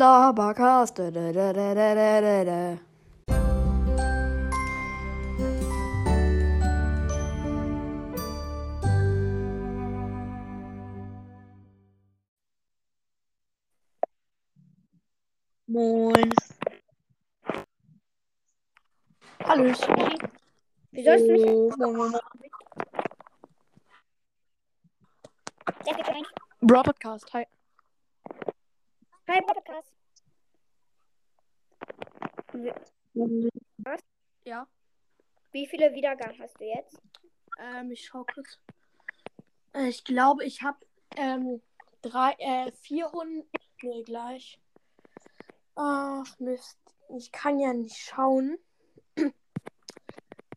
Labercast. Da, da, da, da, da, da, da. Moin. Hallöchen. Wie sollst du mich? Oh, moin, Hi, Podcast. Ja. Wie viele Wiedergaben hast du jetzt? Ähm, ich schau kurz. Äh, Ich glaube, ich habe ähm, drei, äh, 400. Nee, gleich. Ach, Mist. Ich kann ja nicht schauen.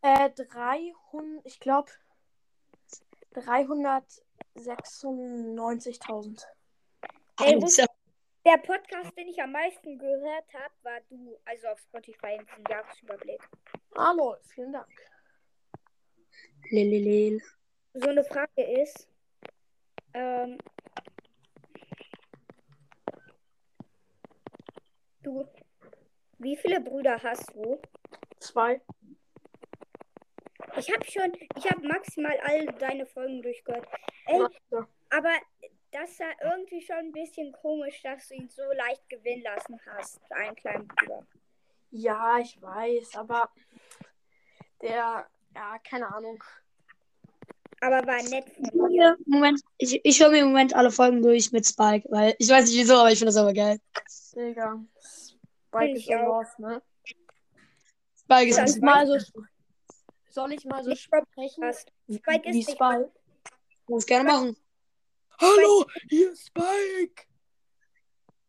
äh, 300. Ich glaube. 396.000. Ey. Der Podcast, den ich am meisten gehört habe, war du. Also auf Spotify in diesem Jahresüberblick. Hallo, vielen Dank. Lelelel. So eine Frage ist, ähm, du, wie viele Brüder hast du? Zwei. Ich habe schon, ich habe maximal all deine Folgen durchgehört. Ey, Ja. aber das war irgendwie schon ein bisschen komisch, dass du ihn so leicht gewinnen lassen hast, einen kleinen Bruder. Ja, ich weiß, aber der, ja, keine Ahnung. Aber war nett von dir. Moment, ich, ich höre mir im Moment alle Folgen durch mit Spike, weil ich weiß nicht wieso, aber ich finde das aber geil. Digga. Spike ich ist so auch. los, ne? Spike ist bisschen mal so, soll ich mal so sprechen? Spike ist wie nicht Spike? muss gerne machen. Hallo, hier ist Spike.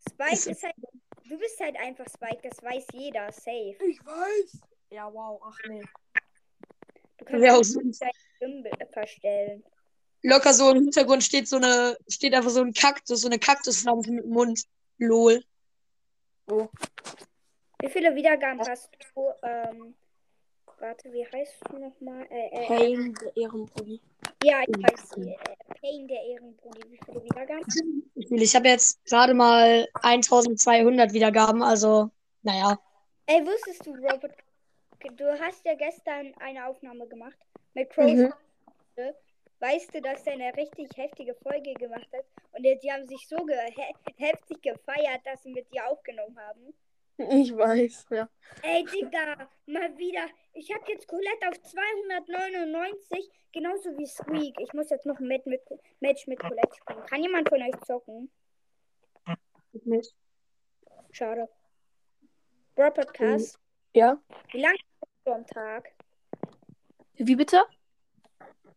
Spike Ist- ist halt, du bist halt einfach Spike, das weiß jeder, safe. Ich weiß. Ja, wow, ach nee. Du kannst Wäre auch deine Stimme verstellen. Locker so im Hintergrund steht so eine, steht einfach so ein Kaktus, so eine Kaktuspflanze mit dem Mund. Lol. Oh, Wie viele Wiedergaben hast du? Ähm, warte, wie heißt du nochmal? Äh, äh, Pain, der Ehrenbrudi. Ja, ich weiß. Äh, Pain der Ehrenbrudi. Wie viele Wiedergaben? Ich habe jetzt gerade mal 1200 Wiedergaben, also, naja. Ey, wusstest du, Robert, du hast ja gestern eine Aufnahme gemacht mit Crows. Mhm. Weißt du, dass er eine richtig heftige Folge gemacht hat? Und die haben sich so ge he heftig gefeiert, dass sie mit dir aufgenommen haben. Ich weiß, ja. Ey, Digga, mal wieder. Ich habe jetzt Colette auf 299, genauso wie Squeak. Ich muss jetzt noch ein Match mit, Match mit Colette spielen. Kann jemand von euch zocken? Schade. Bro Podcast, Ja? wie lange kannst du am Tag? Wie bitte?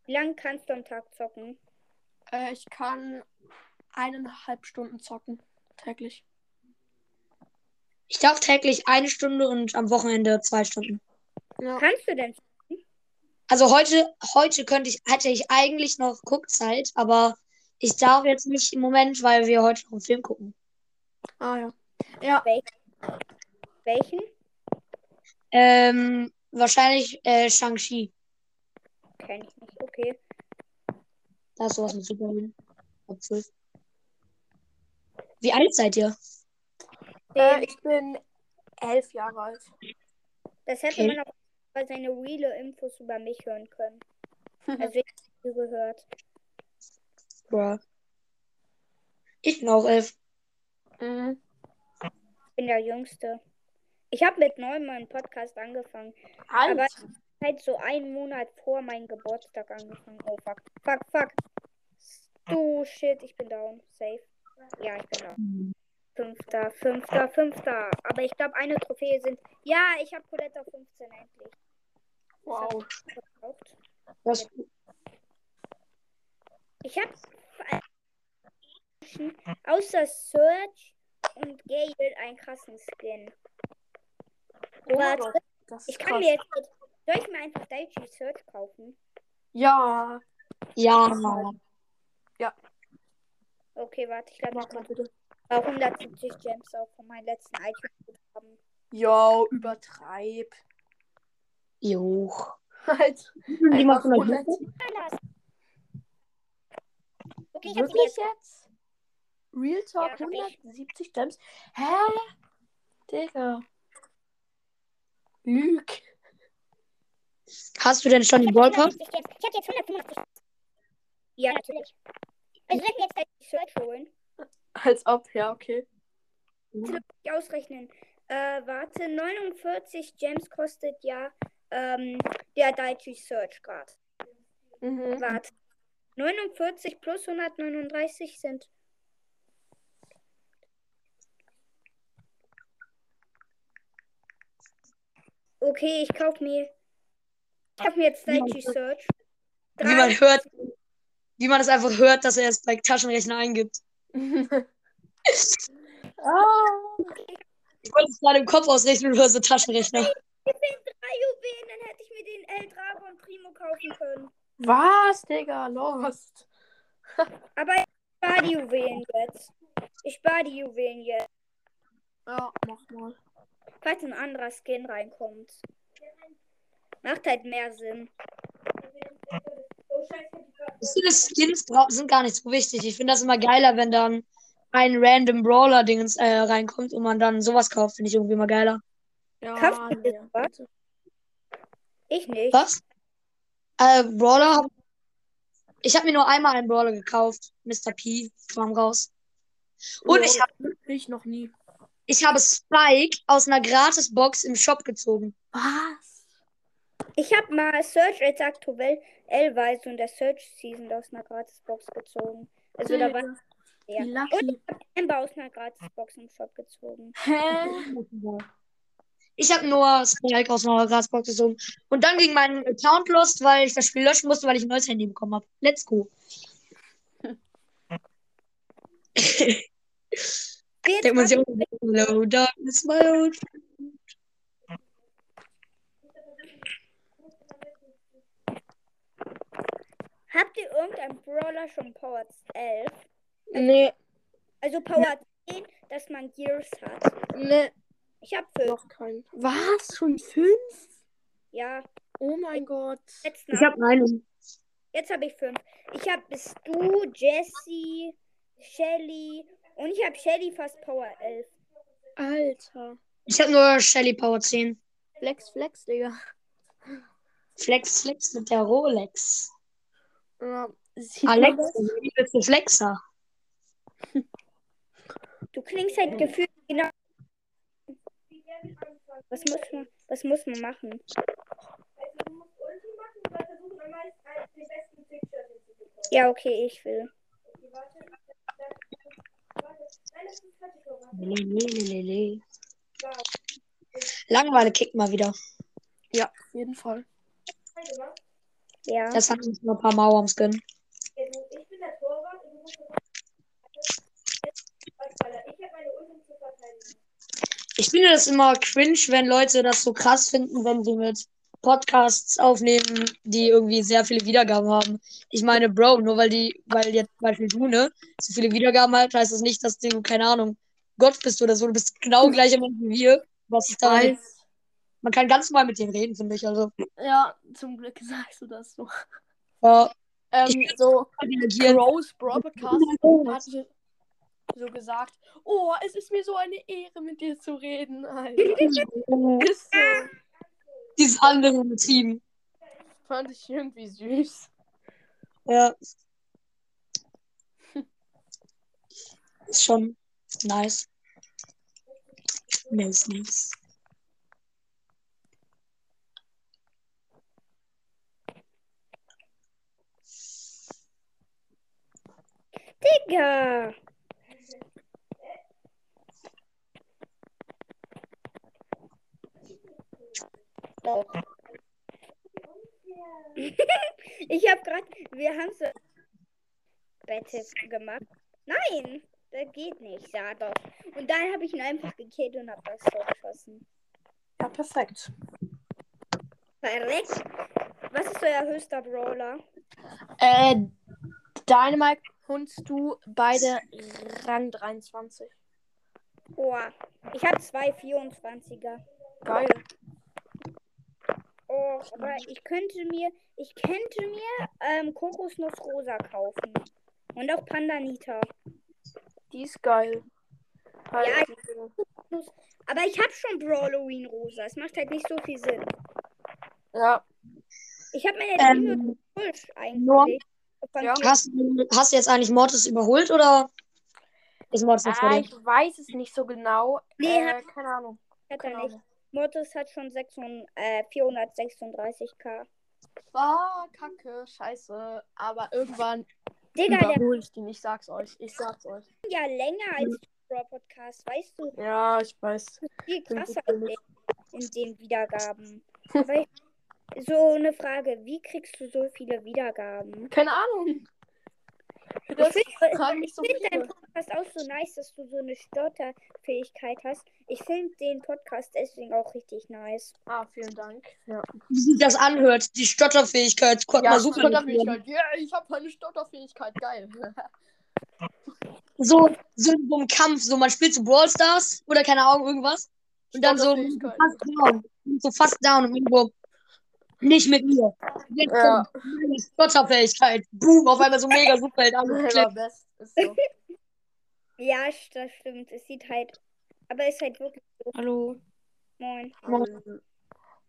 Wie lange kannst du am Tag zocken? Äh, ich kann eineinhalb Stunden zocken. Täglich. Ich darf täglich eine Stunde und am Wochenende zwei Stunden. Ja. Kannst du denn? Also heute, heute könnte ich, hätte ich eigentlich noch Guckzeit, aber ich darf jetzt nicht im Moment, weil wir heute noch einen Film gucken. Ah, ja. Ja, Welchen? Ähm, wahrscheinlich äh, Shang-Chi. Kenn ich nicht. Okay. Da ist sowas mit Superman. Ab 12. Wie alt seid ihr? Äh, ich bin elf Jahre alt. das hätte okay. man auch bei seine reale Infos über mich hören können. Also ich habe gehört. Bruh. Ich bin auch elf. Mhm. Ich bin der Jüngste. Ich habe mit neun meinen Podcast angefangen. Alt. Aber halt so einen Monat vor meinem Geburtstag angefangen. Oh fuck. Fuck, fuck. Du shit, ich bin down. Safe. Ja, ich bin down. Fünfter, fünfter, fünfter. Aber ich glaube, eine Trophäe sind. Ja, ich habe Colette auf 15 endlich. wow. Was? Ich habe außer Search und Gale einen krassen Skin. Oh, Warte, das ist ich kann krass. mir jetzt. Soll ich mir einfach Daichi Search kaufen? Ja. Ja. Okay, warte, ich glaube, ich mal kann bitte. 170 Gems auch von meinen letzten Items haben. Jo, übertreib. Jo. Halt. Die machen 100. Okay, ich Wirklich jetzt. Real Talk Ja, hab ich. 170 Gems. Hä? Digga. Lüg. Hast du denn schon den Brawl Pass? Ich hab jetzt 150. Ja, natürlich. Ich werde jetzt die Search holen. Als ob, ja, okay. nicht ausrechnen. Äh, warte, 49 Gems kostet ja ähm, der Daichi Search gerade. Mhm. Warte. 49 plus 139 sind. Okay, ich kauf mir. Ich kauf mir jetzt Daichi Search. Wie man hört, wie man es einfach hört, dass er es bei Taschenrechner eingibt. Ah. Ich wollte es gerade im Kopf ausrechnen du Taschenrechner. Mir fehlen drei Juwelen, dann hätte ich mir den El Drago und Primo kaufen können. Was, Digga? Lost. Aber ich spare die Juwelen jetzt. Ich spare die Juwelen jetzt. Ja, mach mal. Falls ein anderer Skin reinkommt. Macht halt mehr Sinn. Finde, Skins sind gar nicht so wichtig. Ich finde das immer geiler, wenn dann ein random Brawler-Dingens äh, reinkommt und man dann sowas kauft. Finde ich irgendwie immer geiler. Ja, Kaufst du das, was? Ich nicht. Was? Äh, Brawler? Ich habe mir nur einmal einen Brawler gekauft. Mr. P kam raus. Und ich, hab, Ich noch nie. ich habe Spike aus einer Gratis-Box im Shop gezogen. Was? Ich habe mal Search als aktuell L-Weise und der Search Season aus einer Gratisbox gezogen. Also da war ja. Und ich habe Amber aus einer Gratisbox im Shop gezogen. Hä? Ich habe nur Spike aus einer Gratisbox gezogen. Und dann ging mein Account lost, weil ich das Spiel löschen musste, weil ich ein neues Handy bekommen habe. Let's go. Denkt man sich auch, Hello, darkness, my old Habt ihr irgendein Brawler schon Power 11? Nee, Also Power 10, dass man Gears hat. nee, Ich habe 5. noch keinen. Was? Schon fünf? Ja, Oh mein Gott. jetzt, Ich habe einen. jetzt habe ich 5. Ich habe bist du, Jessie, Shelly und ich habe Shelly fast Power 11. Alter. Ich habe nur Shelly Power 10. Flex, Flex, Digga. Flex, Flex mit der Rolex. Ja, Alexa, bist du Flexer? Du klingst halt gefühlt genau. Was muss man, was muss man machen? Ja, okay, ich will. Lelelelele. Langeweile kickt mal wieder. Ja, auf jeden Fall. Ja. Das hat uns nur ein paar Mauer ums Gönnen. Ich finde das immer cringe, wenn Leute das so krass finden, wenn sie mit Podcasts aufnehmen, die irgendwie sehr viele Wiedergaben haben. Ich meine, Bro, nur weil die, weil jetzt zum Beispiel du, ne, so viele Wiedergaben hat, heißt das nicht, dass du, keine Ahnung, Gott bist oder so. Du bist genau gleicher Mensch wie wir. Was ist da? Weiß. Man kann ganz normal mit denen reden, finde ich. Also, Ja, zum Glück sagst du das so. ja, Ähm, so. Gross Broadcast hat so gesagt, oh, es ist mir so eine Ehre, mit dir zu reden. Ist so. Dieses andere Team. Fand ich irgendwie süß. Ja. Ist schon nice. Nice, nice. Digga! Doch. ich hab grad. Wir haben so. Battle gemacht. Nein! Das geht nicht, ja doch. Und dann habe ich ihn einfach gekillt und hab das Tor geschossen. Ja, perfekt. Verreckt! Was ist euer höchster Brawler? Äh, Dynamite holst du beide Rang 23. Boah, ich habe zwei 24er. Geil. Oh, aber ich könnte mir, ich könnte mir ähm, Kokosnuss Rosa kaufen. Und auch Pandanita. Die ist geil. Halt Ja, diese- Aber ich habe schon Brawloween rosa. Es macht halt nicht so viel Sinn. ja. Ich habe meine Ähm, nur- eigentlich. Ja. Hast, du- hast du jetzt eigentlich Mortis überholt oder ist Mortis noch vor Ah, dir? ich weiß es nicht so genau. Nee, äh, keine Ahnung. hat er Keine nicht. Ahnung. Mortis hat schon 600, äh, 436k. Ah, kacke, scheiße. Aber irgendwann Digga, der überhole ich den. Ich sag's euch. Ich sag's euch. ja länger als Brawl Podcast, weißt du? Ja, ich weiß. Viel krasser in den, in den Wiedergaben. Aber ich, so eine Frage, wie kriegst du so viele Wiedergaben? Keine Ahnung. Das find- fragen mich so Ich finde deinen. Podcast auch so nice, dass du so eine Stotterfähigkeit hast. Ich finde den Podcast deswegen auch richtig nice. Ah, vielen Dank. Ja, Wie sich das anhört, die Stotterfähigkeit, konnte ja mal super. Stotterfähigkeit. Ja, ich habe eine Stotterfähigkeit. Geil. So, so in so einem Kampf, so man spielt so Brawl Stars oder keine Ahnung, irgendwas. Und dann so fast down. So fast down und irgendwo nicht mit mir. Jetzt Ja. kommt meine Stotterfähigkeit. Boom, auf einmal so mega super halt Selber angeklebt. best. Ist so. Ja, das stimmt. Es sieht halt. Aber es ist halt wirklich so. Hallo. Moin. Ähm,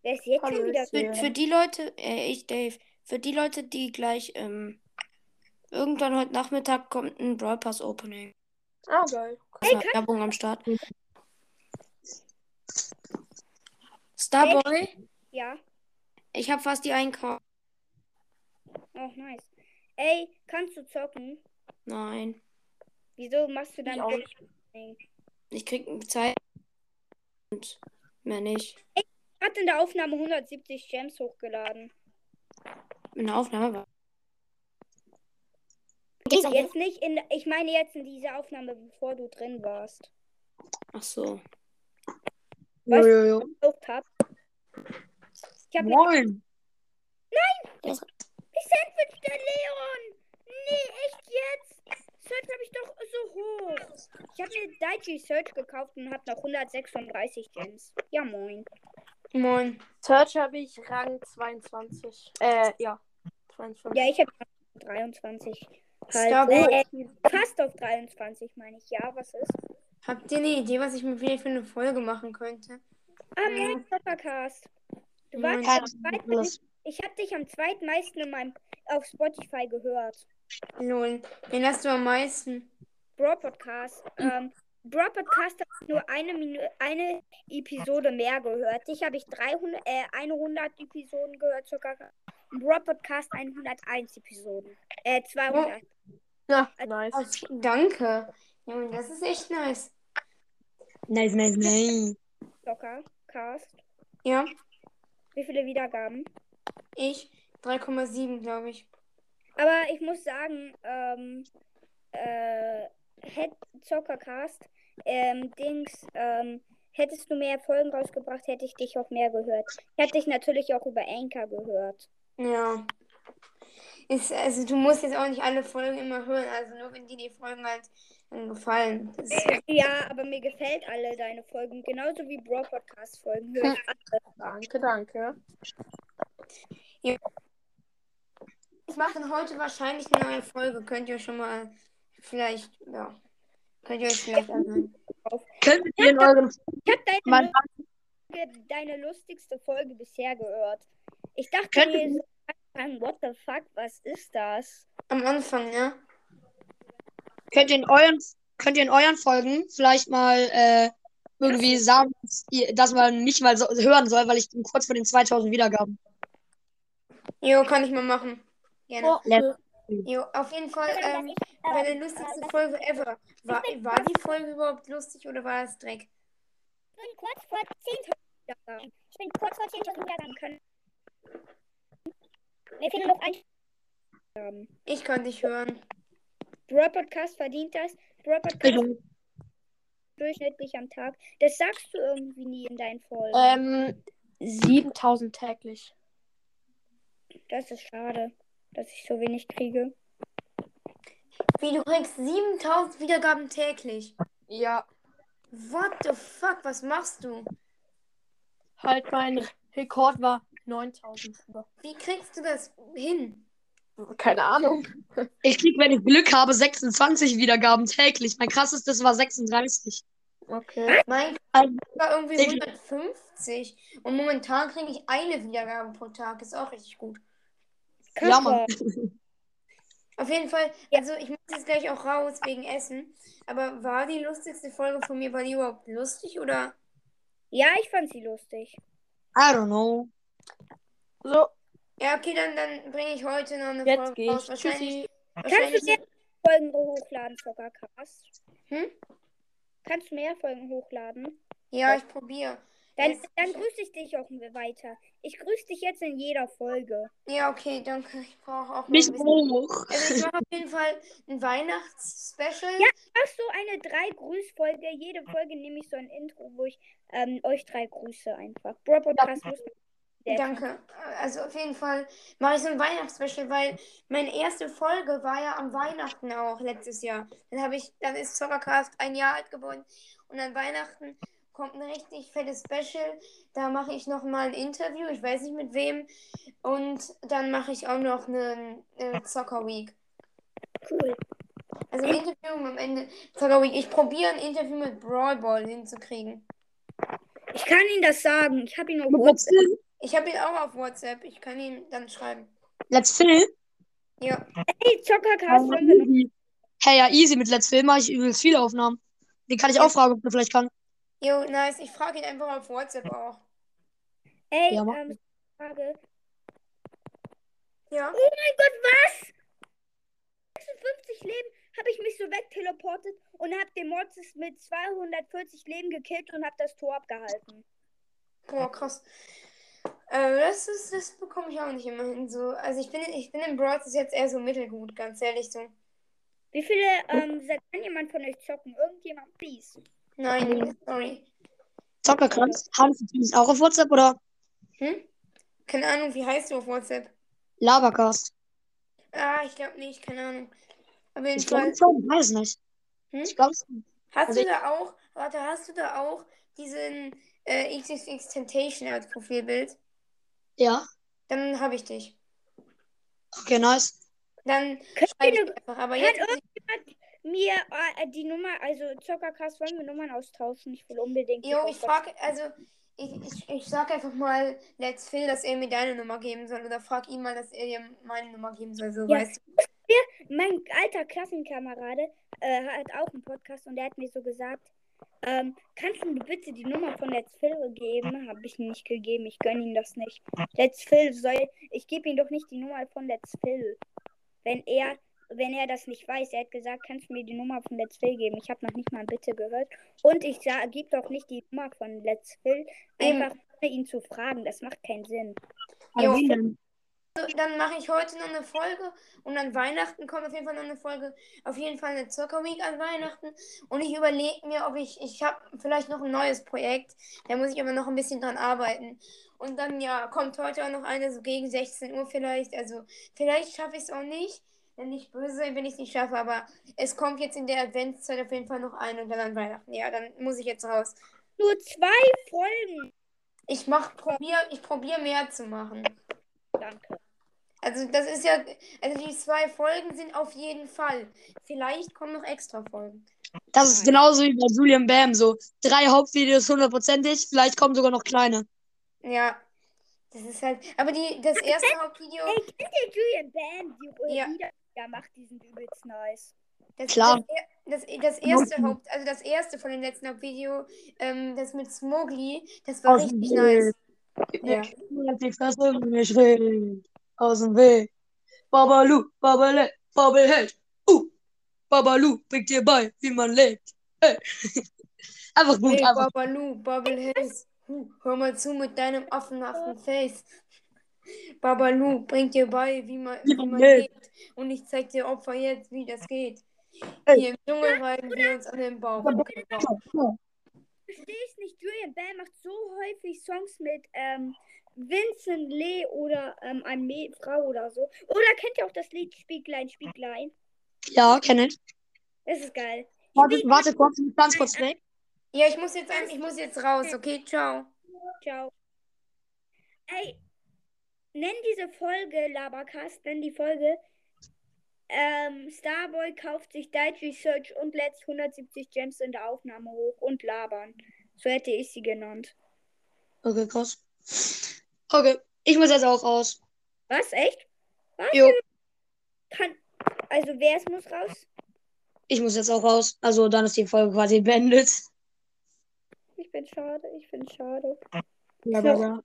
Wer ist jetzt schon Hallo, wieder? ist hier. Für die Leute, äh, ich Dave, für die Leute, die gleich ähm, irgendwann heute Nachmittag kommt ein Brawl Pass Opening. Ah, geil. Also Werbung am Start. Starboy, Ja. Ich habe fast die 1K. Oh, nice. Ey, kannst du zocken? Nein, Wieso machst du dann Ich auch wirklich ich krieg Zeit und mehr nicht. Hat in der Aufnahme 170 Gems hochgeladen. In der Aufnahme war. Jetzt nicht in. Ich meine jetzt in dieser Aufnahme, bevor du drin warst. Ach so. Jo, jo, jo. Gesucht hab. Ich habe Moin. Ich Sandwich der Leon! Nee, echt jetzt? Search habe ich doch so hoch. Ich habe mir Daichi Search gekauft und hat noch 136 Gems. Ja, moin. Moin. Search habe ich Rang 22. Äh, ja. 22. Ja, ich habe 23. Halt, äh, fast auf 23, meine ich. Ja, was ist? Habt ihr eine Idee, was ich mir vielleicht für eine Folge machen könnte? Ah, moin, Podcast. Du warst am zweiten, ich habe dich am zweitmeisten in meinem, auf Spotify gehört. Lol. Wen hast du am meisten? Bro Podcast. Ähm, Bro Podcast hat nur eine, Minu eine Episode mehr gehört. Dich habe ich 300, äh, 100 Episoden gehört, sogar. Bro Podcast 101 Episoden. Äh, 200. Ja, nice. Oh, danke. Junge, das ist echt nice. Nice, nice, nice. Locker. Cast. Ja, Wie viele Wiedergaben? ich 3,7, glaube ich. Aber ich muss sagen, ähm, äh, Head Zockercast, ähm, Dings, ähm, hättest du mehr Folgen rausgebracht, hätte ich dich auch mehr gehört. Ich hätte dich natürlich auch über Anchor gehört. Ja. Ist, also du musst jetzt auch nicht alle Folgen immer hören, also nur wenn dir die Folgen halt gefallen. Ja, aber mir gefällt alle deine Folgen, genauso wie Bro Podcast Folgen. Alle. Danke, danke. ich mache dann heute wahrscheinlich eine neue Folge. Könnt ihr euch schon mal vielleicht, ja, könnt ihr euch vielleicht anhören. Könntet ihr in euren Ich habe deine, deine lustigste Folge bisher gehört. Ich dachte mir so, what the fuck, was ist das? Am Anfang, ne? könnt ihr in euren könnt ihr in euren Folgen vielleicht mal äh, irgendwie sagen, dass, ihr, dass man mich mal so hören soll, weil ich bin kurz vor den 2000 Wiedergaben. Jo, kann ich mal machen. Gerne. Oh, Jo, auf jeden Fall, ähm, meine lustigste Folge ever. War, war die Folge überhaupt lustig oder war es Dreck? Ich bin kurz vor 10.000 Wiedergaben. Ich bin kurz vor 10.000 Wiedergaben können. Mir fehlen noch ein. Ich kann dich hören. Bro Podcast verdient das. Bro Podcast durchschnittlich am Tag. Das sagst du irgendwie nie in deinen Folgen. ähm, 7000 täglich. Das ist schade, dass ich so wenig kriege. Wie, du kriegst 7000 Wiedergaben täglich. Ja, What the fuck, was machst du? halt mein Rekord war 9000. Wie kriegst du das hin? Keine Ahnung. Ich krieg, wenn ich Glück habe, 26 Wiedergaben täglich. Mein krassestes war 36. Okay. Mein Also, war irgendwie Ich- 150. Und momentan kriege ich eine Wiedergabe pro Tag. Ist auch richtig gut. ja, Mann. Auf jeden Fall, also ich muss jetzt gleich auch raus wegen Essen. Aber war die lustigste Folge von mir, war die überhaupt lustig oder? Ja, ich fand sie lustig. I don't know. So, Ja, okay, dann, dann bringe ich heute noch eine jetzt Folge raus. Wahrscheinlich, Tschüssi. Kannst du mehr Folgen hochladen, Zuckercast? Hm? Kannst du mehr Folgen hochladen? Ja, ich probiere. Dann, Jetzt- dann grüße ich dich auch weiter. Ich grüße dich jetzt in jeder Folge. Ja, okay, danke. Ich brauche auch noch Nicht ein bisschen. hoch. Also ich mache auf jeden Fall ein Weihnachtsspecial. Ja. Machst du eine drei Grüßfolge? Jede Folge nehme ich so ein Intro, wo ich ähm, euch drei grüße einfach. Bro Podcast muss der- Danke. Also auf jeden Fall mache ich so ein Weihnachtsspecial, weil meine erste Folge war ja am Weihnachten auch letztes Jahr. Dann habe ich, dann ist Zockercast ein Jahr alt geworden und an Weihnachten kommt ein richtig fettes Special. Da mache ich noch mal ein Interview, ich weiß nicht mit wem und dann mache ich auch noch eine, eine Zocker Week. Cool. Also ein Interview am Ende Zocker Week. Ich probiere ein Interview mit Brawl Ball hinzukriegen. Ich kann Ihnen das sagen. Ich habe ihn auf WhatsApp. Ich habe ihn auch auf WhatsApp. Ich kann ihn dann schreiben. Let's Phil? Ja. Hey, Zockercast. Hey, ja, easy. Mit Let's Phil mache ich übelst viele Aufnahmen. Den kann ich auch fragen, ob der vielleicht kann. Jo, nice. Ich frage ihn einfach auf WhatsApp auch. Ey, Ja, ähm, Frage. Ja. Oh mein Gott, was? 56 Leben habe ich mich so wegteleportet und habe den Mortis mit 240 Leben gekillt und habe das Tor abgehalten. Boah, krass. Äh, das ist, das bekomme ich auch nicht immer hin. So. Also ich bin, ich bin im Brawl jetzt eher so mittelgut, ganz ehrlich so. Wie viele, ähm, seit kann jemand von euch zocken? Irgendjemand, please. Nein, sorry. Zockerkranz. Haben Sie übrigens auch auf WhatsApp oder Hm? Keine Ahnung, wie heißt du auf WhatsApp? Labercast? Ah, ich glaube nicht, keine Ahnung. Auf jeden Ich Fall. glaube schon, ich weiß nicht. Hm? Ich glaube Hast also du da auch, warte, hast du da auch diesen äh, XXX Temptation als Profilbild? Ja. Dann habe ich dich. Okay, nice. Dann schreibe ich einfach. Aber Kann jetzt. irgendjemand mir äh, die Nummer, also Zockercast, wollen wir Nummern austauschen? Ich will unbedingt. Jo, ich frage, also ich, ich, ich sag einfach mal Let's Phil, dass er mir deine Nummer geben soll. Oder frag ihn mal, dass er dir meine Nummer geben soll. So, Ja. weißt du. Mein alter Klassenkamerade äh, hat auch einen Podcast und der hat mir so gesagt, ähm, kannst du mir bitte die Nummer von Let's Phil geben? Habe ich ihm nicht gegeben, ich gönne ihm das nicht. Let's Phil soll, ich gebe ihm doch nicht die Nummer von Let's Phil. Wenn er, wenn er das nicht weiß, er hat gesagt, kannst du mir die Nummer von Let's Phil geben? Ich habe noch nicht mal Bitte gehört. Und ich gebe doch nicht die Nummer von Let's Phil, Eben. einfach ohne ihn zu fragen. Das macht keinen Sinn. Jo. Aber wie denn? So, dann mache ich heute noch eine Folge und an Weihnachten kommt auf jeden Fall noch eine Folge. Auf jeden Fall eine Zucker Week an Weihnachten. Und ich überlege mir, ob ich, ich habe vielleicht noch ein neues Projekt. Da muss ich aber noch ein bisschen dran arbeiten. Und dann, ja, kommt heute auch noch eine, so gegen 16 Uhr vielleicht. Also, vielleicht schaffe ich es auch nicht. Wenn nicht böse sein, wenn ich es nicht schaffe. Aber es kommt jetzt in der Adventszeit auf jeden Fall noch eine und dann an Weihnachten. Ja, dann muss ich jetzt raus. Nur zwei Folgen. Ich mach, probier, ich probiere mehr zu machen. Danke. Also das ist ja, also die zwei Folgen sind auf jeden Fall. Vielleicht kommen noch extra Folgen. Das ist genauso wie bei Julian Bam. So drei Hauptvideos hundertprozentig, vielleicht kommen sogar noch kleine. Ja, das ist halt. Aber die, das erste Hauptvideo, Hey, kennt ihr Julian Bam? Die Ja. ja. Macht, die sind übelst nice. das, Klar. das, das, das erste Haupt, also das erste von dem letzten Hauptvideo, ähm, das mit Smogli, das war dem richtig nice. Ja. Die Fresse, ich rede. Aus dem Weg. Babalu, Babale, Babelheld. Uh. Babalu bringt dir bei, wie man lebt. Hey. einfach gut, Hey, einfach. Babalu, Bubbleheads, huh, hör mal zu mit deinem affenhaften Face. Babalu bringt dir bei, wie man, Wie man lebt. Und ich zeig dir Opfer jetzt, wie das geht. Hier im Dschungel reiben wir uns an den Bauch. Verstehe ich nicht. Julian Bam macht so häufig Songs mit ähm, Vincent Lee oder ähm, einer Mä- Frau oder so. Oder kennt ihr auch das Lied Spieglein, Spieglein? Ja, kenne ich. Das ist geil. Warte, warte kurz, ganz kurz weg. Ja, ich muss jetzt ich muss jetzt raus, okay? Ciao. Ciao. Ey, nenn diese Folge, Labercast, nenn die Folge. Ähm, Starboy kauft sich Diet Research und lädt 170 Gems in der Aufnahme hoch und labern. So hätte ich sie genannt. Okay, krass. Okay, ich muss jetzt auch raus. Was? Echt? Was? Jo, Kann. Also wer es muss raus? ich muss jetzt auch raus. Also dann ist die Folge quasi beendet. Ich bin schade, ich bin schade. Ja, ja, ja.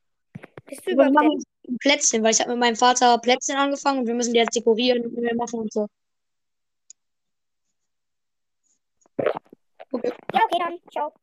Bist du überhaupt Plätzchen, weil ich habe mit meinem Vater Plätzchen angefangen und wir müssen die jetzt dekorieren und wir machen und so. Ja, okay, dann. Ciao.